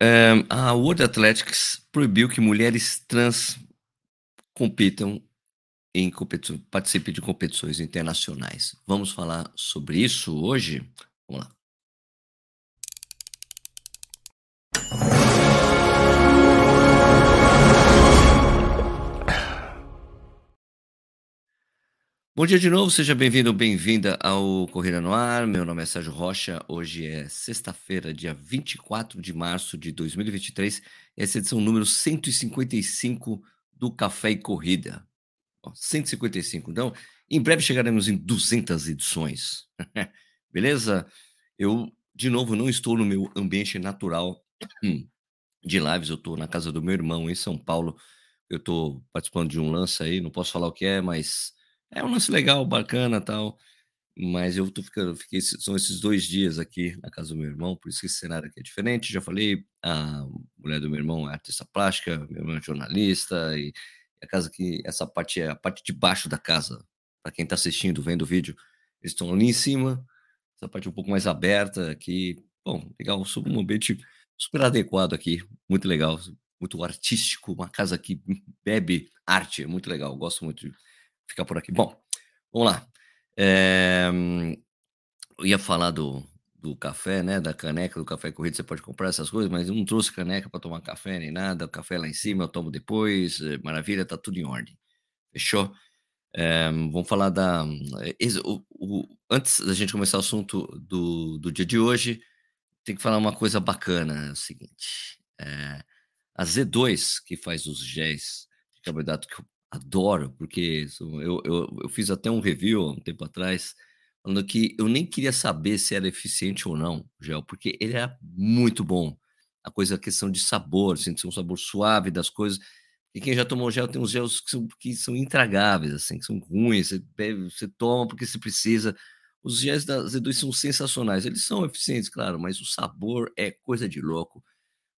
Eh, a World Athletics proibiu que mulheres trans compitam em participem de competições internacionais. Vamos falar sobre isso hoje? Vamos lá. Bom dia de novo, seja bem-vindo ou bem-vinda ao Corrida no Ar. Meu nome é Sérgio Rocha. Hoje é sexta-feira, dia 24 de março de 2023. Essa é a edição número 155 do Café e Corrida. Ó, 155. Então, em breve chegaremos em 200 edições. Beleza? Eu, de novo, não estou no meu ambiente natural de lives. Eu estou na casa do meu irmão em São Paulo. Eu estou participando de um lance aí, não posso falar o que é, mas é um lance legal, bacana tal. Mas eu tô ficando, fiquei, são esses dois dias aqui na casa do meu irmão, por isso que esse cenário aqui é diferente. Já falei, a mulher do meu irmão é artista plástica, meu irmão é jornalista, e a casa aqui, essa parte é a parte de baixo da casa. Para quem está assistindo, vendo o vídeo, eles estão ali em cima, essa parte um pouco mais aberta aqui. Bom, legal, sou um ambiente super adequado aqui, muito legal, muito artístico, uma casa que bebe arte, é muito legal, gosto muito de ficar por aqui. Bom, vamos lá. É, eu ia falar do, do café, né? Da caneca do café corrido, você pode comprar essas coisas, mas eu não trouxe caneca para tomar café nem nada. O café lá em cima eu tomo depois. Eh, maravilha, tá tudo em ordem. Fechou? É, vamos falar da. O, o, antes da gente começar o assunto do, do dia de hoje, tem que falar uma coisa bacana: é o seguinte. É, a Z2, que faz os géis de carboidrato Adoro, porque eu, eu, eu fiz até um review há um tempo atrás, falando que eu nem queria saber se era eficiente ou não, gel, porque ele é muito bom. A coisa, a questão de sabor, sentir um sabor suave das coisas. E quem já tomou gel tem uns gels que são, que são intragáveis, assim, que são ruins, você, bebe, você toma porque você precisa. Os gels da Z2 são sensacionais, eles são eficientes, claro, mas o sabor é coisa de louco.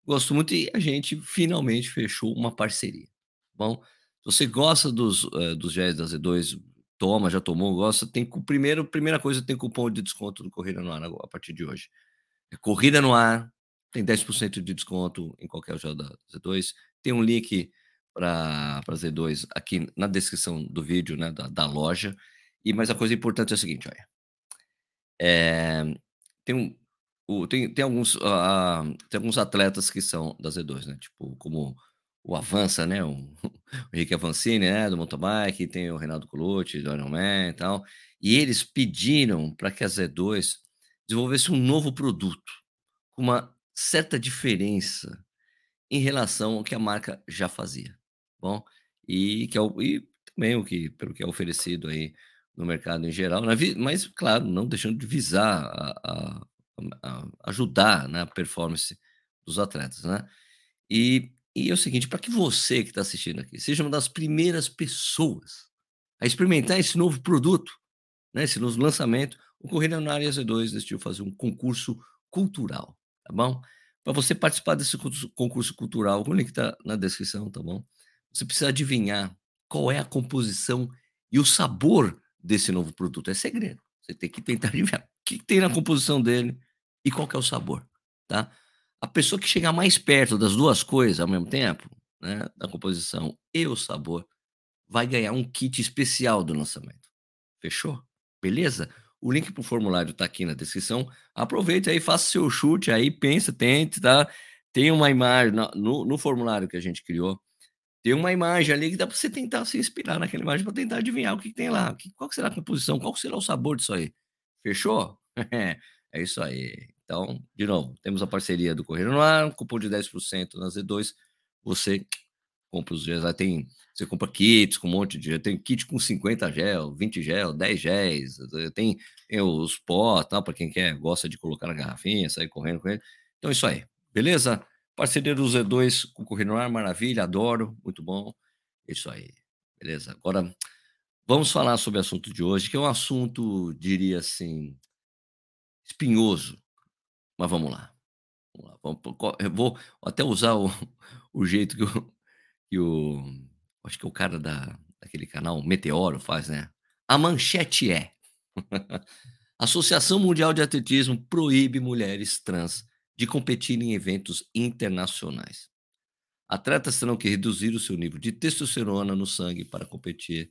Gosto muito e a gente finalmente fechou uma parceria. Tá bom, você gosta dos, uh, dos géis da Z2, toma, já tomou, gosta, tem primeiro, primeira coisa, tem cupom de desconto do Corrida no Ar a partir de hoje. É Corrida no Ar, tem 10% de desconto em qualquer gel da Z2. Tem um link para Z2 aqui na descrição do vídeo, né, da, da loja. E mas a coisa importante é a seguinte, olha. É, tem um, tem, tem, alguns, uh, tem alguns atletas que são da Z2, né? Tipo, como o Avança, né? O, o Henrique Avancini, né? Do mountain bike, tem o Renato Colucci, do Ironman e tal. E eles pediram para que a Z2 desenvolvesse um novo produto com uma certa diferença em relação ao que a marca já fazia, bom? E que é o, e também o que pelo que é oferecido aí no mercado em geral, né? mas claro, não deixando de visar a, a, a ajudar na performance dos atletas, né? E e é o seguinte, para que você que está assistindo aqui seja uma das primeiras pessoas a experimentar esse novo produto, né, esse novo lançamento, o Corrida na Área Z2 decidiu fazer um concurso cultural, tá bom? Para você participar desse concurso cultural, o link está na descrição, tá bom? Você precisa adivinhar qual é a composição e o sabor desse novo produto. É segredo. Você tem que tentar adivinhar o que tem na composição dele e qual é o sabor, tá? A pessoa que chegar mais perto das duas coisas ao mesmo tempo, né, da composição e o sabor, vai ganhar um kit especial do lançamento. Fechou? Beleza? O link para o formulário está aqui na descrição. Aproveite aí, faça seu chute aí, pensa, tente, tá? Tem uma imagem no, no formulário que a gente criou. Tem uma imagem ali que dá para você tentar se inspirar naquela imagem para tentar adivinhar o que, que tem lá. qual será a composição? Qual será o sabor disso aí? Fechou? é isso aí. Então, de novo, temos a parceria do Correio no Ar, um cupom de 10% na Z2. Você compra os gels, tem, você compra kits com um monte de tem kit com 50 gel, 20 gel, 10 géis, tem, tem os pó, tá, para quem quer, gosta de colocar na garrafinha, sair correndo com ele. Então, isso aí, beleza? Parceria do Z2 com o Correio Ar, maravilha, adoro, muito bom. Isso aí, beleza? Agora, vamos falar sobre o assunto de hoje, que é um assunto, diria assim, espinhoso, mas vamos lá. Vamos lá. Eu vou até usar o, o jeito que o, que o. Acho que é o cara da, daquele canal Meteoro faz, né? A manchete é: Associação Mundial de Atletismo proíbe mulheres trans de competir em eventos internacionais. Atletas terão que reduzir o seu nível de testosterona no sangue para competir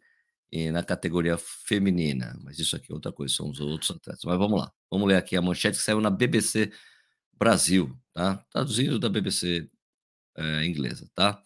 eh, na categoria feminina. Mas isso aqui é outra coisa, são os outros atletas. Mas vamos lá, vamos ler aqui a manchete que saiu na BBC Brasil, tá? Traduzindo da BBC é, eh, inglesa, tá?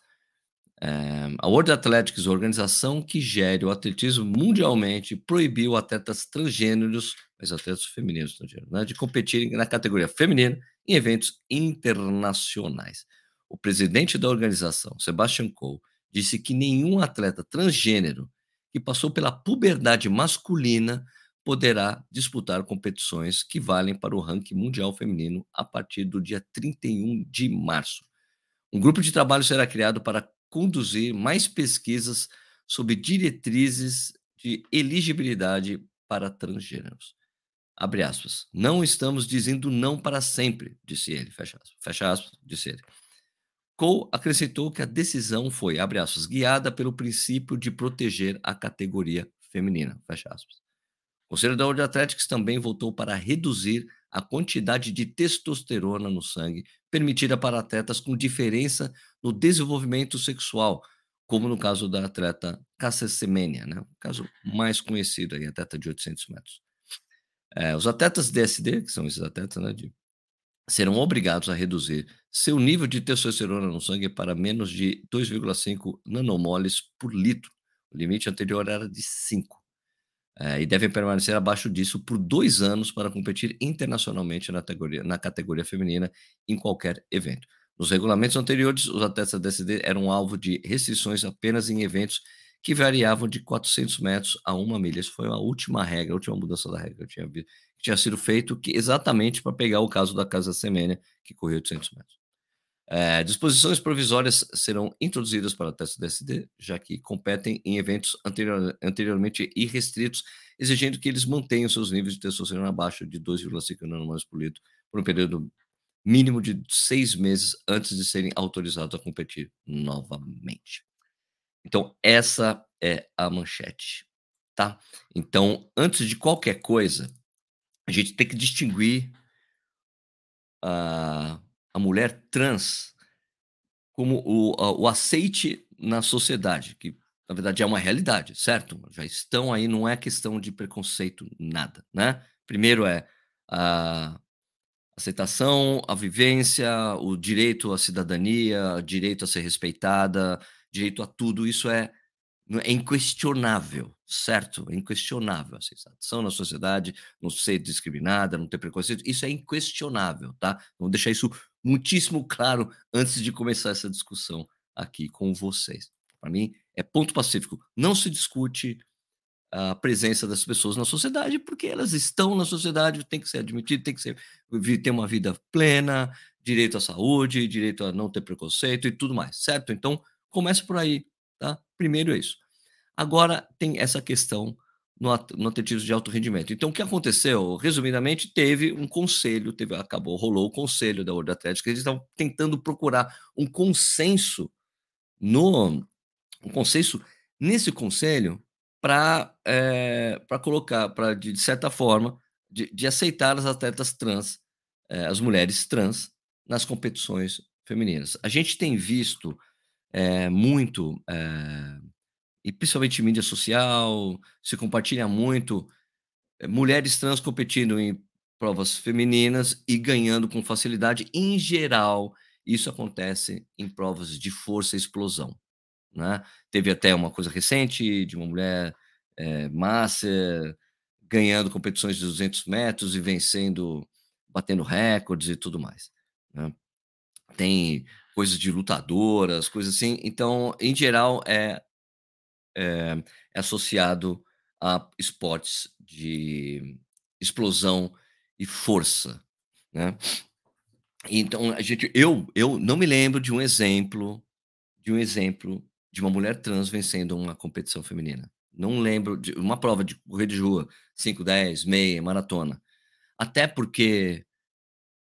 É, a World Athletics, organização que gere o atletismo mundialmente, proibiu atletas transgêneros, mas atletas femininos transgêneros, né, de competirem na categoria feminina em eventos internacionais. O presidente da organização, Sebastian Coe, disse que nenhum atleta transgênero que passou pela puberdade masculina poderá disputar competições que valem para o ranking mundial feminino a partir do dia 31 de março. Um grupo de trabalho será criado para conduzir mais pesquisas sobre diretrizes de elegibilidade para transgêneros. Abre aspas. Não estamos dizendo não para sempre, disse ele. Fecha aspas. Fecha aspas, disse ele. Cole acrescentou que a decisão foi, abre aspas, guiada pelo princípio de proteger a categoria feminina. Fecha aspas. O Conselho da Ordem Atléticos também votou para reduzir a quantidade de testosterona no sangue permitida para atletas com diferença no desenvolvimento sexual, como no caso da atleta Cassia Semenya, né? o caso mais conhecido aí, atleta de 800 metros. É, os atletas DSD, que são esses atletas, né, de, serão obrigados a reduzir seu nível de testosterona no sangue para menos de 2,5 nanomoles por litro. O limite anterior era de 5 é, e devem permanecer abaixo disso por dois anos para competir internacionalmente na categoria, na categoria feminina em qualquer evento. Nos regulamentos anteriores, os atletas da DSD eram alvo de restrições apenas em eventos que variavam de 400 metros a uma milha. Isso foi a última regra, a última mudança da regra que tinha que tinha sido feito que, exatamente para pegar o caso da Casa Semênia, que correu 800 metros. É, disposições provisórias serão introduzidas para teste DSD, já que competem em eventos anterior, anteriormente irrestritos, exigindo que eles mantenham seus níveis de testosterona abaixo de 2,5 nanomoles por litro por um período mínimo de seis meses antes de serem autorizados a competir novamente. Então, essa é a manchete, tá? Então, antes de qualquer coisa, a gente tem que distinguir a a mulher trans como o, o aceite na sociedade, que na verdade é uma realidade, certo? Já estão aí, não é questão de preconceito, nada, né? Primeiro é a aceitação, a vivência, o direito à cidadania, direito a ser respeitada, direito a tudo, isso é é inquestionável, certo? É inquestionável a sensação na sociedade, não ser discriminada, não ter preconceito, isso é inquestionável, tá? Vamos deixar isso muitíssimo claro antes de começar essa discussão aqui com vocês. Para mim, é ponto pacífico. Não se discute a presença das pessoas na sociedade, porque elas estão na sociedade, tem que ser admitido, tem que ser, ter uma vida plena, direito à saúde, direito a não ter preconceito e tudo mais, certo? Então, comece por aí, tá? Primeiro é isso. Agora tem essa questão no, no atletismo de alto rendimento. Então, o que aconteceu? Resumidamente, teve um conselho, teve, acabou, rolou o conselho da Ordem Atlética, eles estão tentando procurar um consenso no um consenso nesse conselho para é, para colocar, para de, de, certa forma, de, de, aceitar as atletas trans, é, as mulheres trans, nas competições femininas. A gente tem visto é, muito é, e principalmente mídia social, se compartilha muito eh, mulheres trans competindo em provas femininas e ganhando com facilidade. Em geral, isso acontece em provas de força e explosão. Né? Teve até uma coisa recente de uma mulher é, master ganhando competições de 200 metros e vencendo, batendo recordes e tudo mais. Né? Tem coisas de lutadoras, coisas assim. Então, em geral, é é, é associado a esportes de explosão e força, né? Então a gente, eu, eu não me lembro de um exemplo, de um exemplo de uma mulher trans vencendo uma competição feminina. Não lembro de uma prova de correr de rua, 5, 10, meia, maratona. Até porque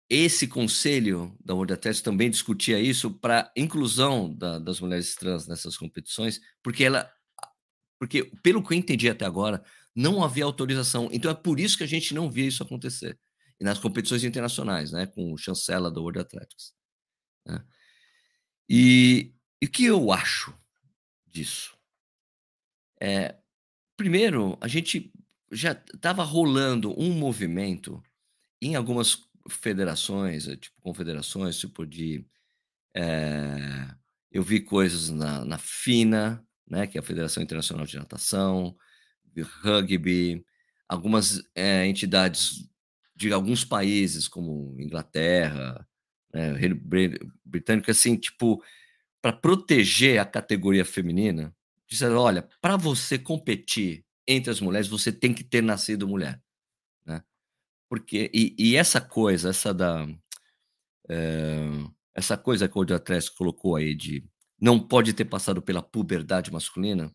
esse conselho da World Athletics também discutia isso para inclusão da, das mulheres trans nessas competições, porque ela porque, pelo que eu entendi até agora, não havia autorização. Então é por isso que a gente não via isso acontecer. e nas competições internacionais, né, com chancela do World Athletics, né. E o que eu acho disso? Eh, primeiro, a gente já estava rolando um movimento em algumas federações, eh, tipo confederações, tipo de, eh, eu vi coisas na na FINA, né, que é a Federação Internacional de Natação, de rugby, algumas, eh, entidades de alguns países como Inglaterra, né, Reino Bri Britânico, assim, tipo, pra proteger a categoria feminina, disseram: "Olha, pra você competir entre as mulheres, você tem que ter nascido mulher". Porque e e essa coisa, essa da eh, essa coisa que o Athletics colocou aí de não pode ter passado pela puberdade masculina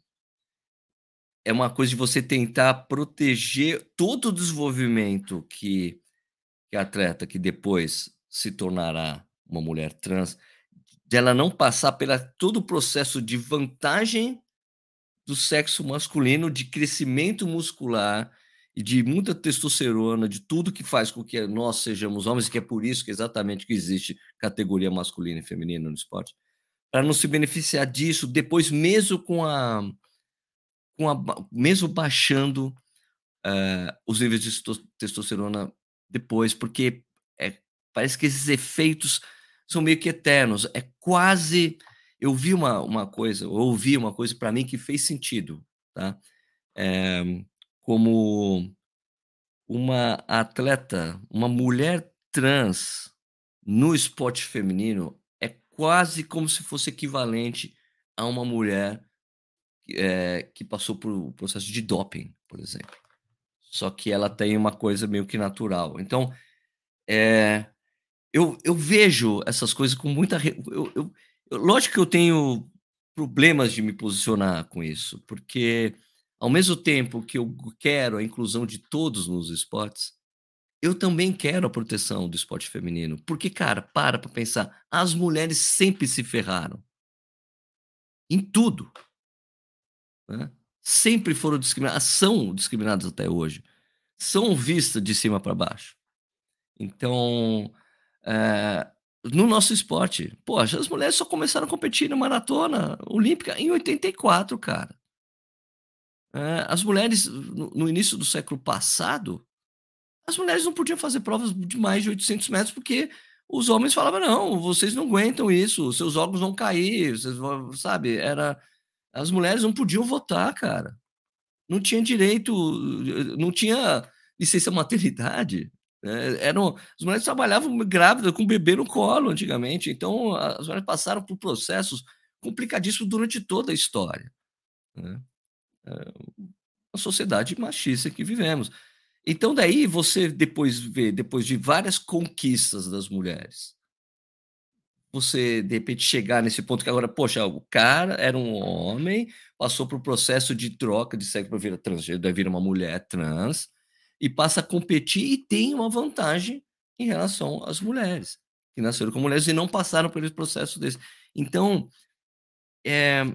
é uma coisa de você tentar proteger todo o desenvolvimento que que a atleta que depois se tornará uma mulher trans, dela não passar pela todo o processo de vantagem do sexo masculino, de crescimento muscular e de muita testosterona, de tudo que faz com que nós sejamos homens, que é por isso que exatamente que existe categoria masculina e feminina no esporte, pra não se beneficiar disso depois mesmo com a com a mesmo baixando, eh, os níveis de estos testosterona depois, porque, eh, parece que esses efeitos são meio que eternos, é quase eu vi uma uma coisa, eu ouvi uma coisa pra mim que fez sentido, tá, eh, como uma atleta, uma mulher trans no esporte feminino é quase como se fosse equivalente a uma mulher, eh, que passou por o processo de doping, por exemplo. Só que ela tem uma coisa meio que natural. Então, eh, eu eu vejo essas coisas com muita eu eu lógico que eu tenho problemas de me posicionar com isso, porque ao mesmo tempo que eu quero a inclusão de todos nos esportes, eu também quero a proteção do esporte feminino, porque cara, para pra pensar, as mulheres sempre se ferraram. Em tudo. Né, sempre foram discriminadas são discriminadas até hoje, são vistas de cima pra baixo. Então, eh, no nosso esporte, poxa, as mulheres só começaram a competir na maratona olímpica em 84, cara. Eh, as mulheres no início do século passado, as mulheres não podiam fazer provas de mais de 800 metros, porque os homens falavam: "Não, vocês não aguentam isso, seus órgãos vão cair, vocês vão", sabe, era as mulheres não podiam votar, cara. Não tinha direito, não tinha licença maternidade, eh, eram as mulheres trabalhavam grávida com bebê no colo antigamente, então as mulheres passaram por processos complicadíssimos durante toda a história, né. Eh, uma sociedade machista que vivemos. Então daí você depois vê, depois de várias conquistas das mulheres você de repente chegar nesse ponto que agora, poxa, o cara era um homem, passou por processo de troca de sexo pra virar transgênero, daí vira uma mulher trans, e passa a competir e tem uma vantagem em relação às mulheres, que nasceram como mulheres e não passaram por esse processo desse. Então, eh,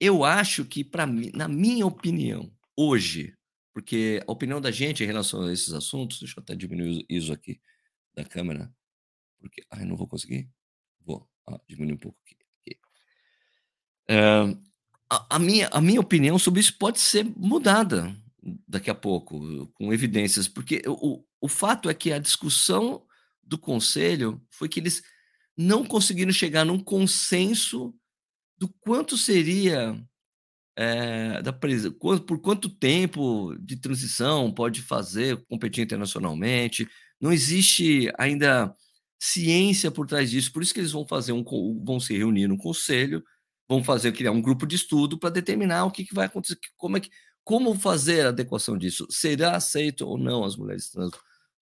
eu acho que mim na minha opinião, hoje, porque a opinião da gente em relação a esses assuntos deixa eu até diminuir o ISO aqui da câmera, porque ai, não vou conseguir? Vou, ó, diminuir um pouco aqui aqui. Hã, a a minha a minha opinião sobre isso pode ser mudada daqui a pouco, com evidências, porque o o fato é que a discussão do conselho foi que eles não conseguiram chegar num consenso do quanto seria, eh, da presen quan por quanto tempo de transição pode fazer, competir internacionalmente, não existe ainda ciência por trás disso, por isso que eles vão fazer um vão se reunir no conselho, vão fazer criar um grupo de estudo pra determinar o que que vai acontecer, como é que como fazer a adequação disso, será aceito ou não as mulheres trans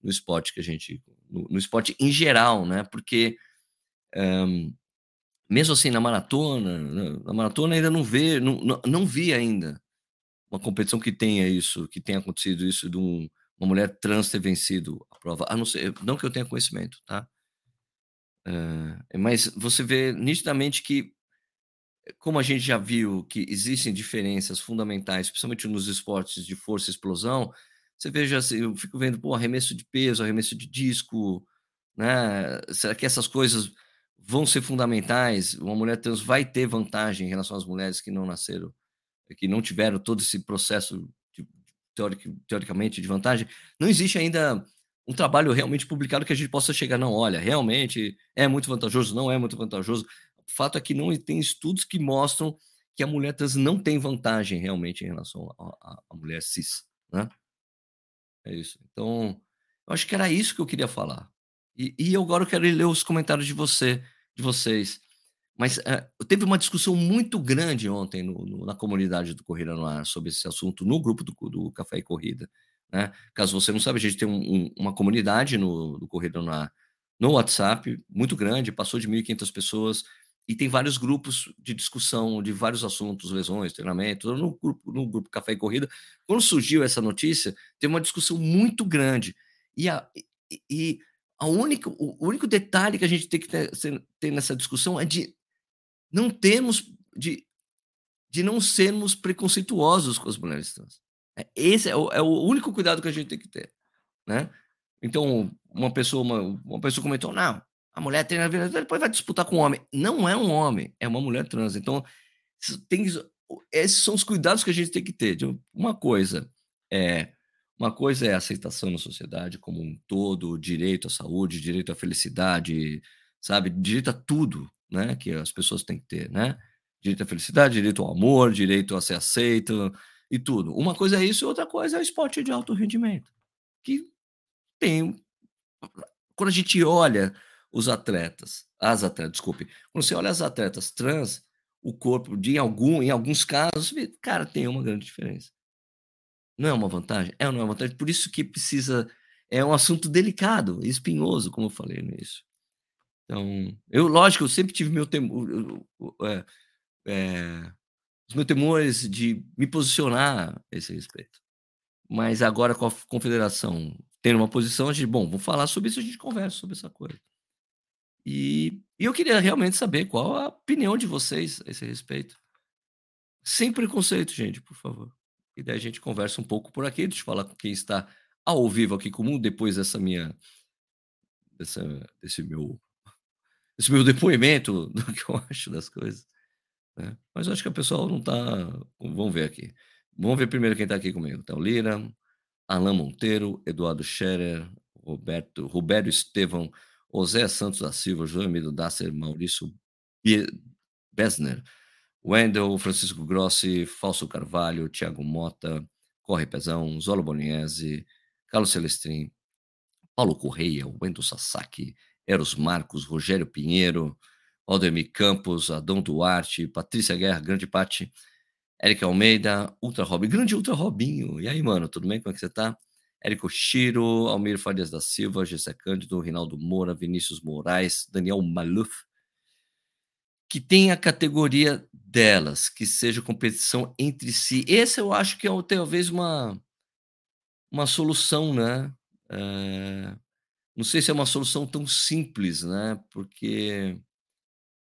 no esporte que a gente no no esporte em geral, né, porque, hã, mesmo assim na maratona, na na maratona ainda não vê não não não vi ainda uma competição que tenha isso, que tenha acontecido isso de um uma mulher trans ter vencido a prova, a não ser não que eu tenha conhecimento, tá. Eh, mas você vê nitidamente que, como a gente já viu que existem diferenças fundamentais, principalmente nos esportes de força e explosão, você veja assim, eu fico vendo, pô, arremesso de peso, arremesso de disco, né, será que essas coisas vão ser fundamentais? Uma mulher trans vai ter vantagem em relação às mulheres que não nasceram, que não tiveram todo esse processo de teoric teoricamente de vantagem? Não existe ainda um trabalho realmente publicado que a gente possa chegar, não, olha, realmente é muito vantajoso, não é muito vantajoso. O fato é que não tem estudos que mostram que a mulher trans não tem vantagem realmente em relação à mulher cis, né? É isso. Então, eu acho que era isso que eu queria falar. E, e agora eu quero ler os comentários de você, de vocês. Mas uh, teve uma discussão muito grande ontem no, no, na comunidade do Corrida no Ar sobre esse assunto no grupo do, do Café e Corrida. Né? Caso você não saiba, a gente tem um, um, uma comunidade no, do Corrida no Ar no WhatsApp, muito grande, passou de 1.500 pessoas, e tem vários grupos de discussão de vários assuntos, lesões, treinamento, no grupo, no grupo Café e Corrida. Quando surgiu essa notícia, teve uma discussão muito grande. E a, e a única, o único detalhe que a gente tem que ter, ter nessa discussão é de não termos, de, de não sermos preconceituosos com as mulheres trans. É, esse é o, é o único cuidado que a gente tem que ter, né? Então, uma pessoa, uma, uma pessoa comentou, não, a mulher treina a vida, depois vai disputar com um homem. Não é um homem, é uma mulher trans. Então, tem, esses são os cuidados que a gente tem que ter. Uma coisa é uma coisa é a aceitação na sociedade como um todo, direito à saúde, direito à felicidade, sabe? Direito a tudo, né? Que as pessoas têm que ter, né? Direito à felicidade, direito ao amor, direito a ser aceito e tudo. Uma coisa é isso e outra coisa é o esporte de alto rendimento. Que tem. Quando a gente olha os atletas, as atletas, desculpe, quando você olha as atletas trans, o corpo de algum, em alguns casos, cara, tem uma grande diferença. Não é uma vantagem? É ou não é uma vantagem? Por isso que precisa, é um assunto delicado, espinhoso, como eu falei início. Então, eu, lógico, eu sempre tive meu temor, é, é, os meus temores de me posicionar a esse respeito. Mas agora com a confederação tendo uma posição, a gente, bom, vamos falar sobre isso, a gente conversa sobre essa coisa. E, e eu queria realmente saber qual a opinião de vocês a esse respeito. Sem preconceito, gente, por favor. E daí a gente conversa um pouco por aqui. Deixa eu falar com quem está ao vivo aqui comigo, depois dessa minha. Dessa, desse meu. Esse meu depoimento do que eu acho das coisas. Né? Mas eu acho que o pessoal não está. Vamos ver aqui. Vamos ver primeiro quem está aqui comigo. Então, Lira, Alain Monteiro, Eduardo Scherer, Roberto, Roberto Estevão, José Santos da Silva, João Emílio Dasser, Maurício Besner, Wendel, Francisco Grossi, Falso Carvalho, Thiago Mota, Corre Pezão, Zolo Boniese, Carlos Celestrin, Paulo Correia, Wendel Sasaki, Eros Marcos, Rogério Pinheiro, Aldemir Campos, Adão Duarte, Patrícia Guerra, Grande Pati, Eric Almeida, Ultra Robin, grande Ultra Robinho. E aí, mano, tudo bem? Como é que você tá? Érico Chiro, Almir Farias da Silva, Gessé Cândido, Rinaldo Moura, Vinícius Moraes, Daniel Maluf, que tem a categoria delas, que seja competição entre si. Esse eu acho que é talvez uma, uma solução, né? É, não sei se é uma solução tão simples, né? Porque,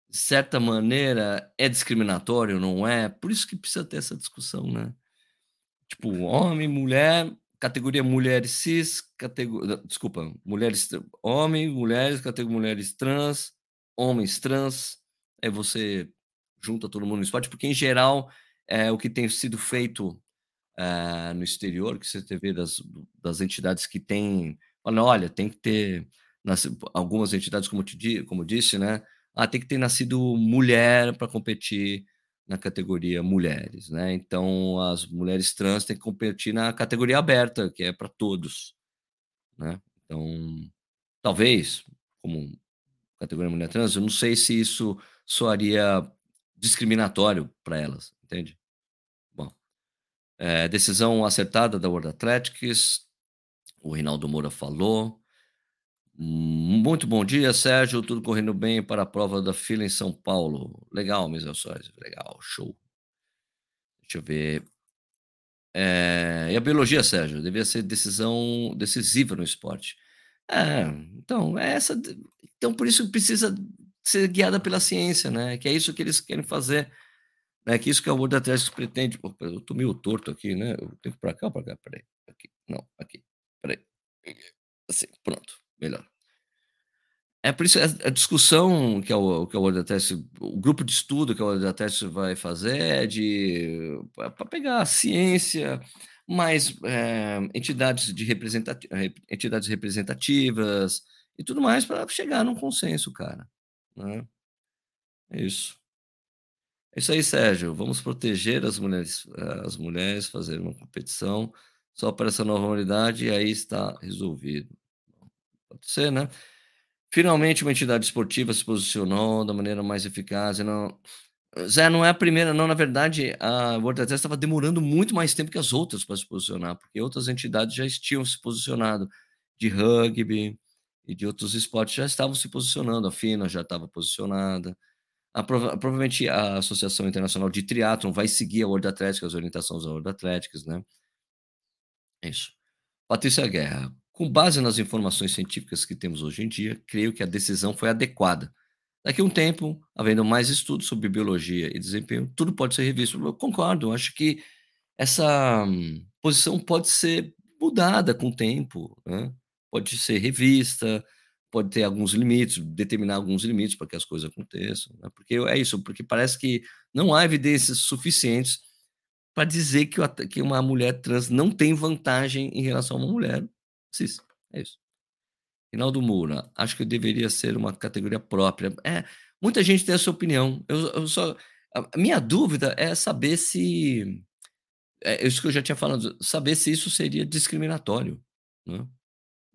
de certa maneira, é discriminatório, não é? Por isso que precisa ter essa discussão, né? Tipo, homem, mulher, categoria mulheres cis, categoria, desculpa, mulheres, homem, mulheres, categoria mulheres trans, homens trans, é você junta todo mundo no esporte, porque em geral é o que tem sido feito é, no exterior, que você vê das, das entidades que têm, olha, tem que ter nas, algumas entidades, como, te, como disse, né? Ah, tem que ter nascido mulher para competir na categoria mulheres, né? Então as mulheres trans têm que competir na categoria aberta, que é para todos, né? Então, talvez como categoria mulher trans, eu não sei se isso soaria discriminatório para elas, entende? Bom, é, decisão acertada da World Athletics, o Reinaldo Moura falou. Muito bom dia, Sérgio. Tudo correndo bem para a prova da fila em São Paulo. Legal, Misel Soares. Legal, show. Deixa eu ver. É, e a biologia, Sérgio? Devia ser decisão decisiva no esporte. É, então, é essa. Então, por isso precisa ser guiada pela ciência, né? Que é isso que eles querem fazer. Né? Que é isso que a World Athletics pretende. Pô, eu tô meio torto aqui, né? Eu tenho que para cá para cá? Peraí. Aqui. Não, aqui, espera aí. Assim, pronto, melhor. É por isso, a a discussão que a o que a World Athletics o grupo de estudo que a World Athletics vai fazer é de pra pra pegar a ciência, mais, eh, entidades de representati re entidades representativas e tudo mais pra chegar num consenso, cara, né. É isso. É isso aí, Sérgio, vamos proteger as mulheres as mulheres, fazer uma competição só para essa nova modalidade e aí está resolvido. Pode ser, né. Finalmente uma entidade esportiva se posicionou da maneira mais eficaz não Zé, não é a primeira não, na verdade, a World Athletics estava demorando muito mais tempo que as outras para se posicionar, porque outras entidades já tinham se posicionado, de rugby e de outros esportes já estavam se posicionando, a FINA já estava posicionada, a prova provavelmente a Associação Internacional de Triatlon vai seguir a World Athletics, as orientações da World Athletics, né. Isso. Patrícia Guerra: "Com base nas informações científicas que temos hoje em dia, creio que a decisão foi adequada. Daqui a um tempo, havendo mais estudos sobre biologia e desempenho, tudo pode ser revisto". Eu concordo, acho que essa posição pode ser mudada com o tempo, né, pode ser revista, pode ter alguns limites, determinar alguns limites para que as coisas aconteçam, né, porque é isso, porque parece que não há evidências suficientes para dizer que que uma mulher trans não tem vantagem em relação a uma mulher cis, é isso. Rinaldo Moura: "Acho que deveria ser uma categoria própria". É, muita gente tem essa opinião, eu eu só a minha dúvida é saber se é isso que eu já tinha falado, saber se isso seria discriminatório, né.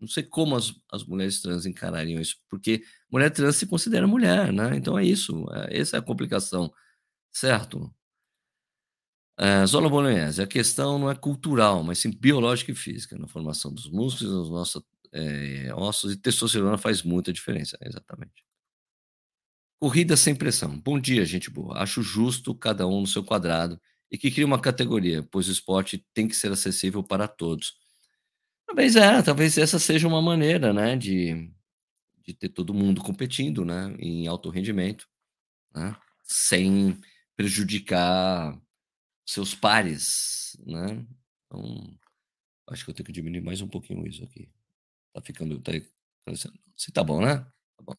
Não sei como as as mulheres trans encarariam isso, porque mulher trans se considera mulher, né, então é isso, eh, essa é a complicação, certo? Eh, Zola Bolognese: "A questão não é cultural, mas sim biológica e física, na formação dos músculos nos nossa eh, ossos e testosterona faz muita diferença". Exatamente. Corrida sem pressão: "Bom dia, gente boa. Acho justo cada um no seu quadrado e que crie uma categoria, pois o esporte tem que ser acessível para todos". Talvez é, talvez essa seja uma maneira, né, de de ter todo mundo competindo, né, em alto rendimento, né, sem prejudicar seus pares, né. Então, acho que eu tenho que diminuir mais um pouquinho isso aqui. Tá ficando tá parecendo assim tá bom, né? Tá bom.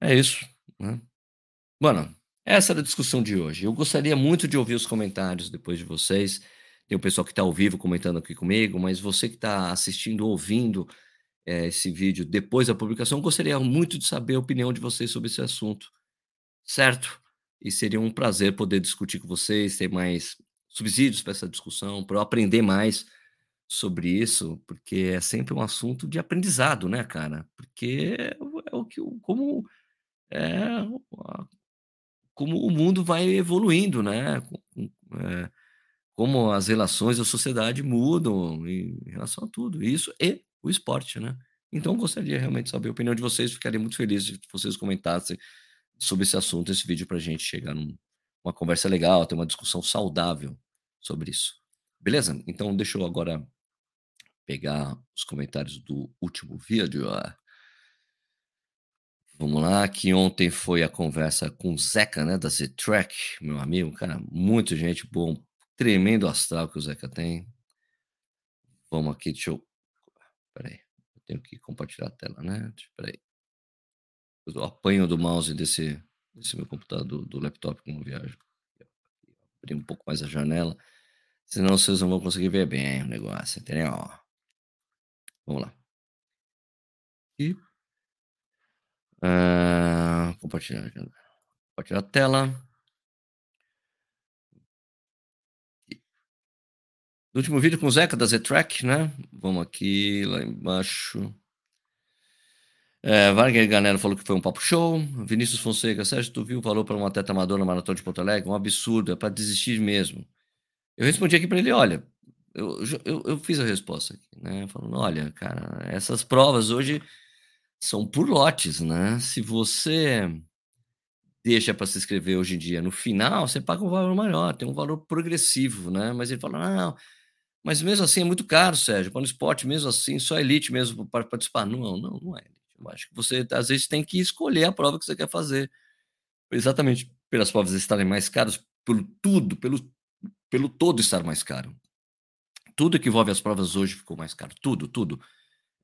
É isso, né. Bueno, essa era a discussão de hoje. Eu gostaria muito de ouvir os comentários depois de vocês. Tem o pessoal que tá ao vivo comentando aqui comigo, mas você que tá assistindo ou ouvindo, eh, esse vídeo depois da publicação, gostaria muito de saber a opinião de vocês sobre esse assunto, certo? E seria um prazer poder discutir com vocês, ter mais subsídios pra essa discussão, pra eu aprender mais sobre isso, porque é sempre um assunto de aprendizado, né, cara, porque é o é que como, a como o mundo vai evoluindo, né, eh, como as relações da sociedade mudam em relação a tudo, isso e o esporte, né. Então gostaria realmente de saber a opinião de vocês, ficaria muito feliz se vocês comentassem sobre esse assunto, esse vídeo pra gente chegar num uma conversa legal, ter uma discussão saudável sobre isso, beleza? Então deixa eu agora pegar os comentários do último vídeo. Vamos lá, que ontem foi a conversa com o Zeca, né, da Z-Track, meu amigo, cara, muito gente boa, um tremendo astral que o Zeca tem. Vamos aqui, deixa eu espera aí, eu tenho que compartilhar a tela, né, espera aí. Eu apanho do mouse desse desse meu computador do laptop quando viajo. Abrir um pouco mais a janela, senão vocês não vão conseguir ver bem o negócio, entendeu? Vamos lá. E Hã, compartilhar compartilhar a tela. Último vídeo com o Zeca da Z-Track, né, vamos aqui, lá embaixo. Eh, Wagner Ganello falou que foi um papo show. Vinícius Fonseca: "Sérgio, tu viu o valor pra um atleta amador na maratona de Porto Alegre? Um absurdo, é pra desistir mesmo". Eu respondi aqui pra ele: "Olha", eu eu eu fiz a resposta aqui, né, falando: "Olha, cara, essas provas hoje são por lotes, né, se você deixa pra se inscrever hoje em dia no final, você paga um valor maior, tem um valor progressivo, né". Mas ele falou: "Não, mas mesmo assim é muito caro, Sérgio, para um esporte mesmo assim, só elite mesmo para participar". Não, não, não é elite, eu acho que você às vezes tem que escolher a prova que você quer fazer. Exatamente pelas provas estarem mais caras, por tudo, pelo pelo todo estar mais caro. Tudo que envolve as provas hoje ficou mais caro, tudo, tudo.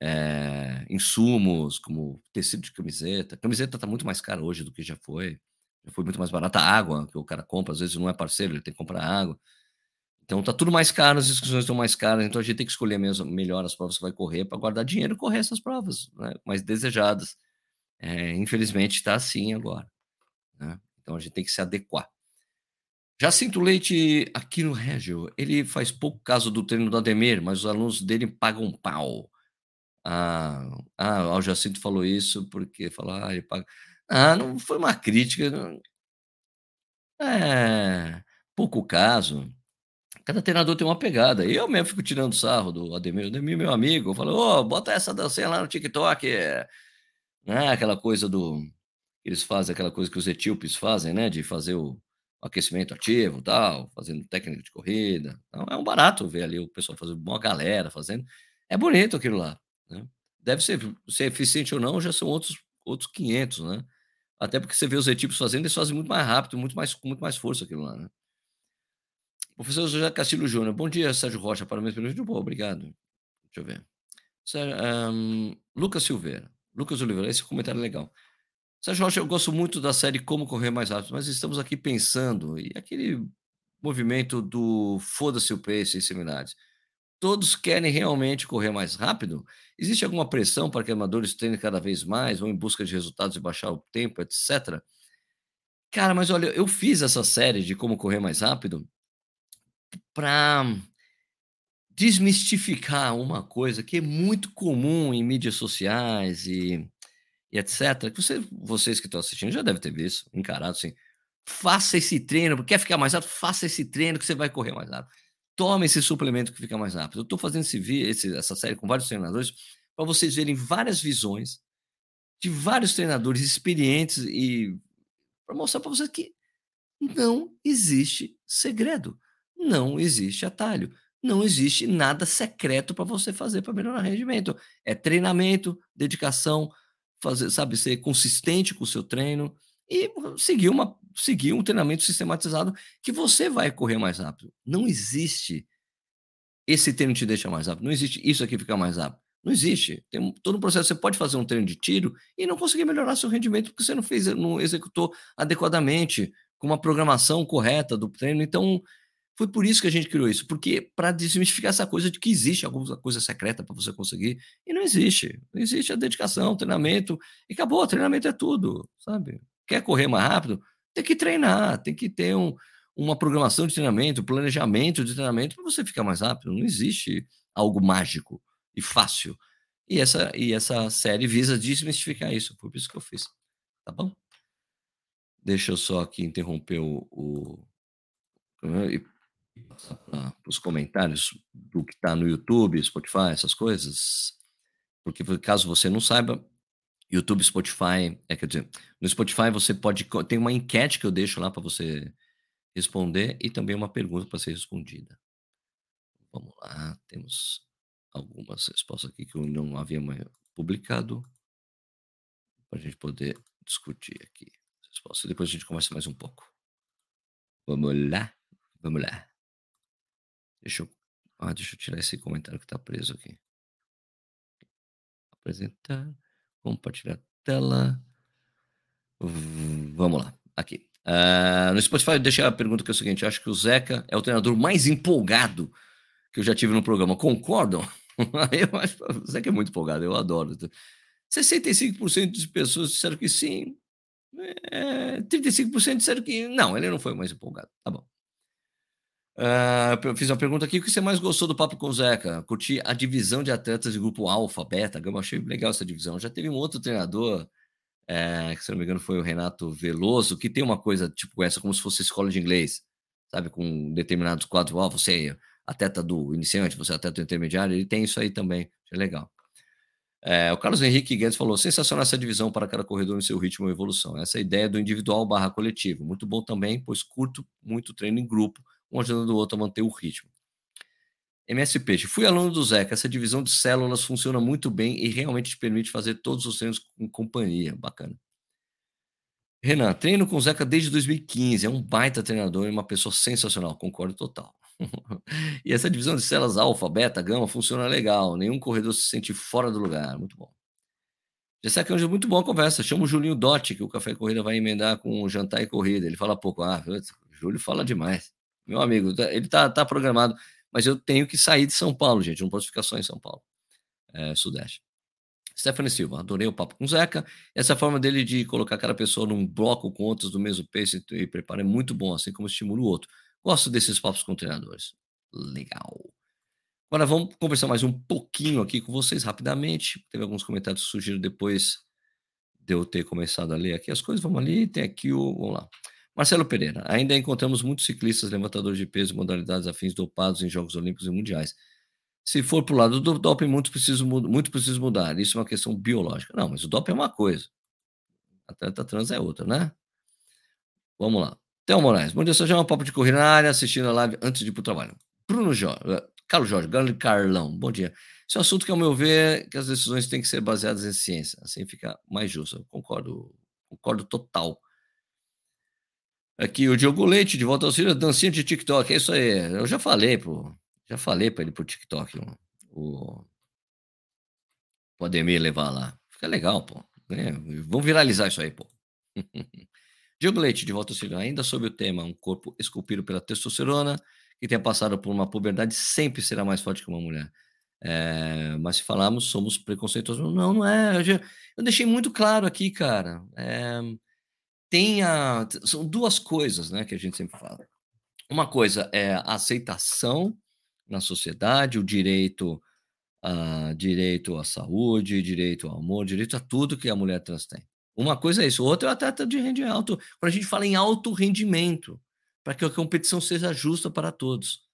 Eh, insumos, como tecido de camiseta. Camiseta tá muito mais cara hoje do que já foi. Já foi muito mais barata. A água que o cara compra, às vezes não é parceiro, ele tem que comprar água. Então tá tudo mais caro, as inscrições estão mais caras, então a gente tem que escolher mesmo melhor as provas que vai correr para guardar dinheiro e correr essas provas, né, mais desejadas. Eh, infelizmente tá assim agora, né, então a gente tem que se adequar. Jacinto Leite, aqui no Régio, ele faz pouco caso do treino do Ademir, mas os alunos dele pagam pau. Ah, ah, o Jacinto falou isso porque falou: "Ah, ele paga" ah, não foi uma crítica, É, pouco caso. Cada treinador tem uma pegada. Eu mesmo fico tirando sarro do Ademir. O Ademir é meu amigo, eu falo: "Ô, bota essa dancinha lá no TikTok", né, aquela coisa do eles fazem aquela coisa que os etíopes fazem, né, de fazer o aquecimento ativo, tal, fazendo técnica de corrida. Então é um barato ver ali o pessoal fazendo, uma galera fazendo. É bonito aquilo lá, né. Deve ser ser eficiente ou não, já são outros outros 500, né. Até porque você vê os etíopes fazendo, eles fazem muito mais rápido, muito mais com muito mais força aquilo lá, né. Professor José Castilho Júnior, bom dia, Sérgio Rocha, parabéns pelo vídeo. Boa, obrigado. Deixa eu ver. Sé hã, Lucas Silveira, Lucas Oliveira, esse comentário é legal. Sérgio Rocha, eu gosto muito da série Como Correr Mais Rápido, mas estamos aqui pensando, e aquele movimento do foda-se o pace em seminários, todos querem realmente correr mais rápido? Existe alguma pressão para que amadores treinem cada vez mais, ou em busca de resultados e baixar o tempo, etcétera? Cara, mas olha, eu fiz essa série de como correr mais rápido pra desmistificar uma coisa que é muito comum em mídias sociais e e etcétera, que você vocês que estão assistindo já devem ter visto, encarado assim: "Faça esse treino, quer ficar mais rápido? Faça esse treino que você vai correr mais rápido. Tome esse suplemento que fica mais rápido". Eu tô fazendo esse esse essa série com vários treinadores, para vocês verem várias visões de vários treinadores experientes e para mostrar para vocês que não existe segredo, não existe atalho, não existe nada secreto para você fazer para melhorar rendimento. É treinamento, dedicação, fazer sabe, ser consistente com o seu treino e seguir uma seguir um treinamento sistematizado que você vai correr mais rápido. Não existe esse treino te deixa mais rápido, não existe isso aqui fica mais rápido, não existe. Tem um todo um processo, você pode fazer um treino de tiro e não conseguir melhorar seu rendimento, porque você não fez não executou adequadamente, com uma programação correta do treino, então foi por isso que a gente criou isso, porque para desmistificar essa coisa de que existe alguma coisa secreta para você conseguir, e não existe. Existe a dedicação, treinamento, e acabou, treinamento é tudo, sabe. Quer correr mais rápido? Tem que treinar, tem que ter um uma programação de treinamento, planejamento de treinamento para você ficar mais rápido, não existe algo mágico e fácil. E essa e essa série visa desmistificar isso, por isso que eu fiz, tá bom? Deixa eu só aqui interromper o o Passar para os comentários do que está no YouTube, Spotify, essas coisas, porque caso você não saiba, YouTube, Spotify, é quer dizer, no Spotify você pode tem uma enquete que eu deixo lá para você responder e também uma pergunta para ser respondida. Vamos lá, temos algumas respostas aqui que eu não havia publicado, para a gente poder discutir aqui as respostas, depois a gente conversa mais um pouco. Vamos lá, vamos lá. Deixa eu ah, deixa eu tirar esse comentário que está preso aqui. Apresentar, compartilhar tela. Vamos lá, aqui. Ah, no Spotify, eu deixei a pergunta que é o seguinte: acho que o Zeca é o treinador mais empolgado que eu já tive no programa. Concordam? eu acho que o Zeca é muito empolgado, eu adoro. 65% de pessoas disseram que sim, é, 35% disseram que não, ele não foi mais empolgado. Tá bom. Uh, eu fiz uma pergunta aqui: o que você mais gostou do papo com o Zeca? Curti a divisão de atletas de grupo alfa, beta, gama. Achei legal essa divisão. Já teve um outro treinador, é, que se não me engano foi o Renato Veloso, que tem uma coisa tipo essa, como se fosse escola de inglês, sabe? Com determinados quadros. Ó, você é atleta do iniciante, você é atleta do intermediário. Ele tem isso aí também. Achei legal. É, o Carlos Henrique Guedes falou: sensacional essa divisão para cada corredor em seu ritmo e evolução. Essa é ideia do individual barra coletivo. Muito bom também, pois curto muito treino em grupo um ajudando o outro a manter o ritmo. MS Peixe, fui aluno do Zeca. Essa divisão de células funciona muito bem e realmente te permite fazer todos os treinos com companhia. Bacana. Renan, treino com o Zeca desde 2015. É um baita treinador e uma pessoa sensacional. Concordo total. e essa divisão de células alfa, beta, gama funciona legal. Nenhum corredor se sente fora do lugar. Muito bom. Já que é muito boa conversa. Chama o Julinho Dotti, que o Café Corrida vai emendar com jantar e corrida. Ele fala pouco. Ah, o Júlio fala demais. Meu amigo, tá, ele tá, tá programado, mas eu tenho que sair de São Paulo, gente. Não posso ficar só em São Paulo, é, Sudeste. Stephanie Silva, adorei o papo com o Zeca. Essa forma dele de colocar cada pessoa num bloco com outros do mesmo peso e preparo é muito bom, assim como estimula o outro. Gosto desses papos com treinadores. Legal. Agora vamos conversar mais um pouquinho aqui com vocês rapidamente. Teve alguns comentários que surgiram depois de eu ter começado a ler aqui as coisas. Vamos ali, tem aqui o. Vamos lá. Marcelo Pereira, ainda encontramos muitos ciclistas levantadores de peso e modalidades afins dopados em Jogos Olímpicos e Mundiais. Se for para o lado do doping, muito preciso, muito preciso mudar. Isso é uma questão biológica. Não, mas o doping é uma coisa. Atleta trans é outra, né? Vamos lá. Theo Moraes. Bom dia, Sérgio. Um papo de corrida na área, assistindo a live antes de ir para o trabalho. Bruno Jorge. Eh, Carlos Jorge. Carlão. Bom dia. Esse é um assunto que, ao meu ver, que as decisões têm que ser baseadas em ciência. Assim fica mais justo. Eu concordo, concordo total. Aqui o Diogo Leite, de volta ao Ciro, dancinha de TikTok. É isso aí. Eu já falei, pô. Já falei para ele pro TikTok, o, o Ademir levar lá. Fica legal, pô. É, vamos viralizar isso aí, pô. Diogo Leite, de volta ao Ciro, ainda sobre o tema, um corpo esculpido pela testosterona, que tenha passado por uma puberdade, sempre será mais forte que uma mulher. É, mas se falarmos, somos preconceituosos. Não, não é. Eu, já, eu deixei muito claro aqui, cara. É, tem a, são duas coisas né, que a gente sempre fala. Uma coisa é a aceitação na sociedade, o direito a direito à saúde, direito ao amor, direito a tudo que a mulher trans tem. Uma coisa é isso, outra é a de rendimento alto. Quando a gente fala em alto rendimento, para que a competição seja justa para todos.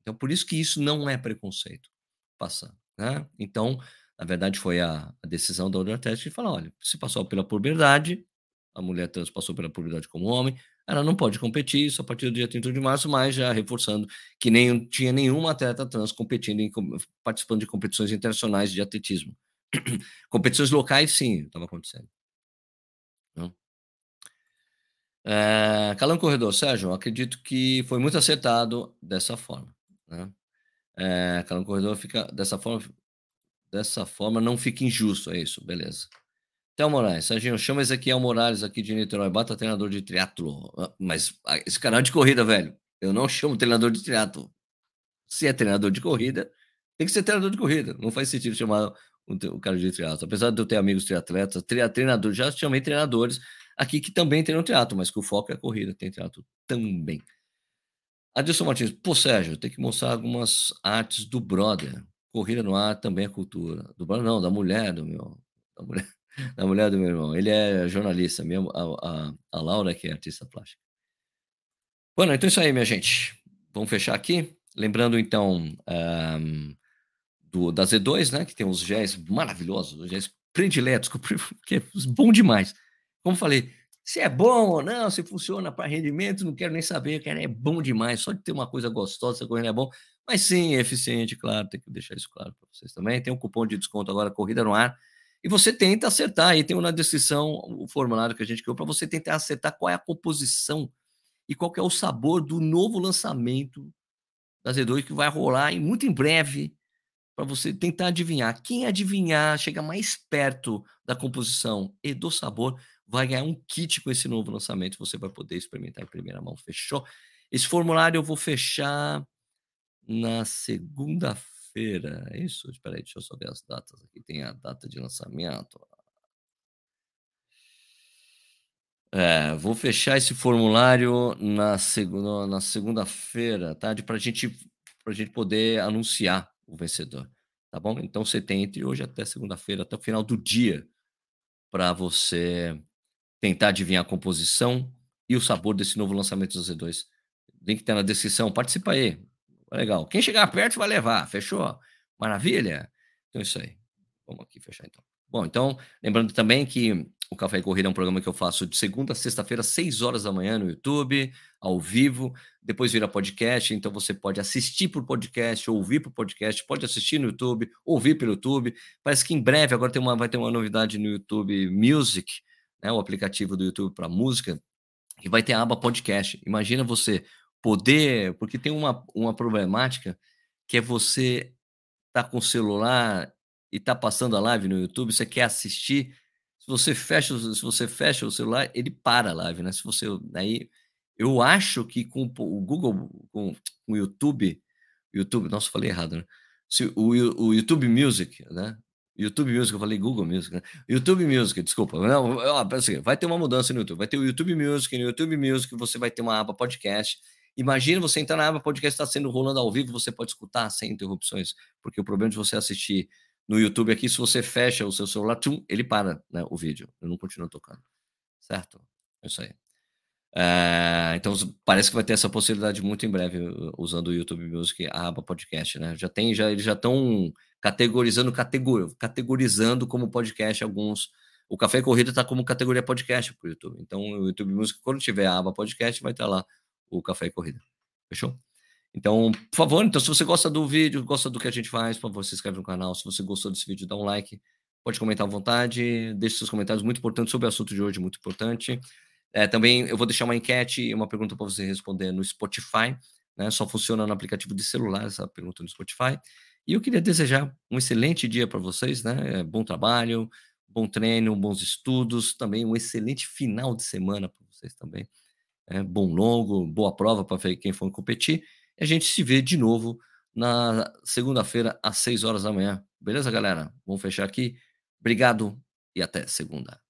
Então, por isso que isso não é preconceito passar. Né? Então, na verdade, foi a, a decisão da Order Test de falar: olha, se passou pela puberdade, a mulher trans passou pela puberdade como homem, ela não pode competir isso a partir do dia 31 de março, mas já reforçando que nem tinha nenhuma atleta trans competindo, em, participando de competições internacionais de atletismo. competições locais, sim, estava acontecendo. É, Calão Corredor, Sérgio, acredito que foi muito acertado dessa forma. Né? É, Calão Corredor fica dessa forma, dessa forma não fica injusto, é isso, beleza. Théo Moraes, Serginho, chama Ezequiel Morales aqui de Niterói, bata treinador de triatlo. Ah, mas ah, esse canal é de corrida, velho. Eu não chamo treinador de triatlo. Se é treinador de corrida, tem que ser treinador de corrida. Não faz sentido chamar o, cara de triatlo. Apesar de eu ter amigos triatletas, treinador, já chamei treinadores aqui que também treinam triatlo, mas que o foco é a corrida, tem triatlo também. Adilson Martins, pô, Sérgio, tem que mostrar algumas artes do brother. Corrida no ar também é cultura. Do brother, não, da mulher, do meu. Da mulher. Da mulher do meu irmão. Ele é jornalista mesmo, a, a, a Laura que é artista plástica. Bueno, então é isso aí, minha gente. Vamos fechar aqui. Lembrando, então, um, do, da Z2, né? Que tem os géis maravilhosos, os géis prediletos, que é bom demais. Como falei, se é bom ou não, se funciona para rendimento, não quero nem saber, cara, é bom demais, só de ter uma coisa gostosa, corrida é bom, mas sim, é eficiente, claro, tem que deixar isso claro para vocês também. Tem um cupom de desconto agora, Corrida no Ar, e você tenta acertar. Aí tem na descrição o formulário que a gente criou para você tentar acertar qual é a composição e qual é o sabor do novo lançamento da Z2 que vai rolar muito em breve para você tentar adivinhar. Quem adivinhar, chega mais perto da composição e do sabor, vai ganhar um kit com esse novo lançamento. Você vai poder experimentar em primeira mão. Fechou? Esse formulário eu vou fechar na segunda-feira feira é isso? Espera aí, deixa eu só ver as datas aqui. Tem a data de lançamento. É, vou fechar esse formulário na, segunda, na segunda-feira, tá? Para gente, a gente poder anunciar o vencedor, tá bom? Então você tem entre hoje até segunda-feira, até o final do dia, para você tentar adivinhar a composição e o sabor desse novo lançamento do Z2. Link está na descrição, participa aí. Legal. Quem chegar perto vai levar, fechou? Maravilha? Então é isso aí. Vamos aqui fechar então. Bom, então, lembrando também que o Café e Corrida é um programa que eu faço de segunda a sexta-feira, 6 horas da manhã no YouTube, ao vivo, depois vira podcast, então você pode assistir por podcast, ouvir por podcast, pode assistir no YouTube, ouvir pelo YouTube. Parece que em breve agora tem uma, vai ter uma novidade no YouTube Music, né, o aplicativo do YouTube para música, que vai ter a aba podcast. Imagina você poder, porque tem uma, uma problemática que é você tá com o celular e tá passando a live no YouTube, você quer assistir, se você fecha, se você fecha o celular, ele para a live, né? Se você aí eu acho que com o Google, com, o YouTube, YouTube, nossa, falei errado, né? Se o, o YouTube Music, né? YouTube Music, eu falei Google Music, né? YouTube Music, desculpa. Não, ó, assim, vai ter uma mudança no YouTube. Vai ter o YouTube Music, no YouTube Music você vai ter uma aba podcast. Imagina você entrar na aba podcast, está sendo rolando ao vivo, você pode escutar sem interrupções, porque o problema de você assistir no YouTube aqui, se você fecha o seu celular, tchum, ele para né, o vídeo, ele não continua tocando. Certo? É isso aí. É, então parece que vai ter essa possibilidade muito em breve usando o YouTube Music, a aba podcast, né? Já tem, já eles já estão categorizando, categor, categorizando como podcast alguns. O Café Corrida está como categoria podcast para o YouTube. Então o YouTube Music, quando tiver a aba podcast, vai estar lá o Café e Corrida. Fechou? Então, por favor, então, se você gosta do vídeo, gosta do que a gente faz, por favor, se inscreve no canal. Se você gostou desse vídeo, dá um like. Pode comentar à vontade. Deixe seus comentários muito importantes sobre o assunto de hoje, muito importante. É, também eu vou deixar uma enquete e uma pergunta para você responder no Spotify. Né? Só funciona no aplicativo de celular essa pergunta no Spotify. E eu queria desejar um excelente dia para vocês, né? É, bom trabalho, bom treino, bons estudos, também um excelente final de semana para vocês também. É, bom longo, boa prova para quem for competir. E a gente se vê de novo na segunda-feira às 6 horas da manhã. Beleza, galera? Vamos fechar aqui. Obrigado e até segunda.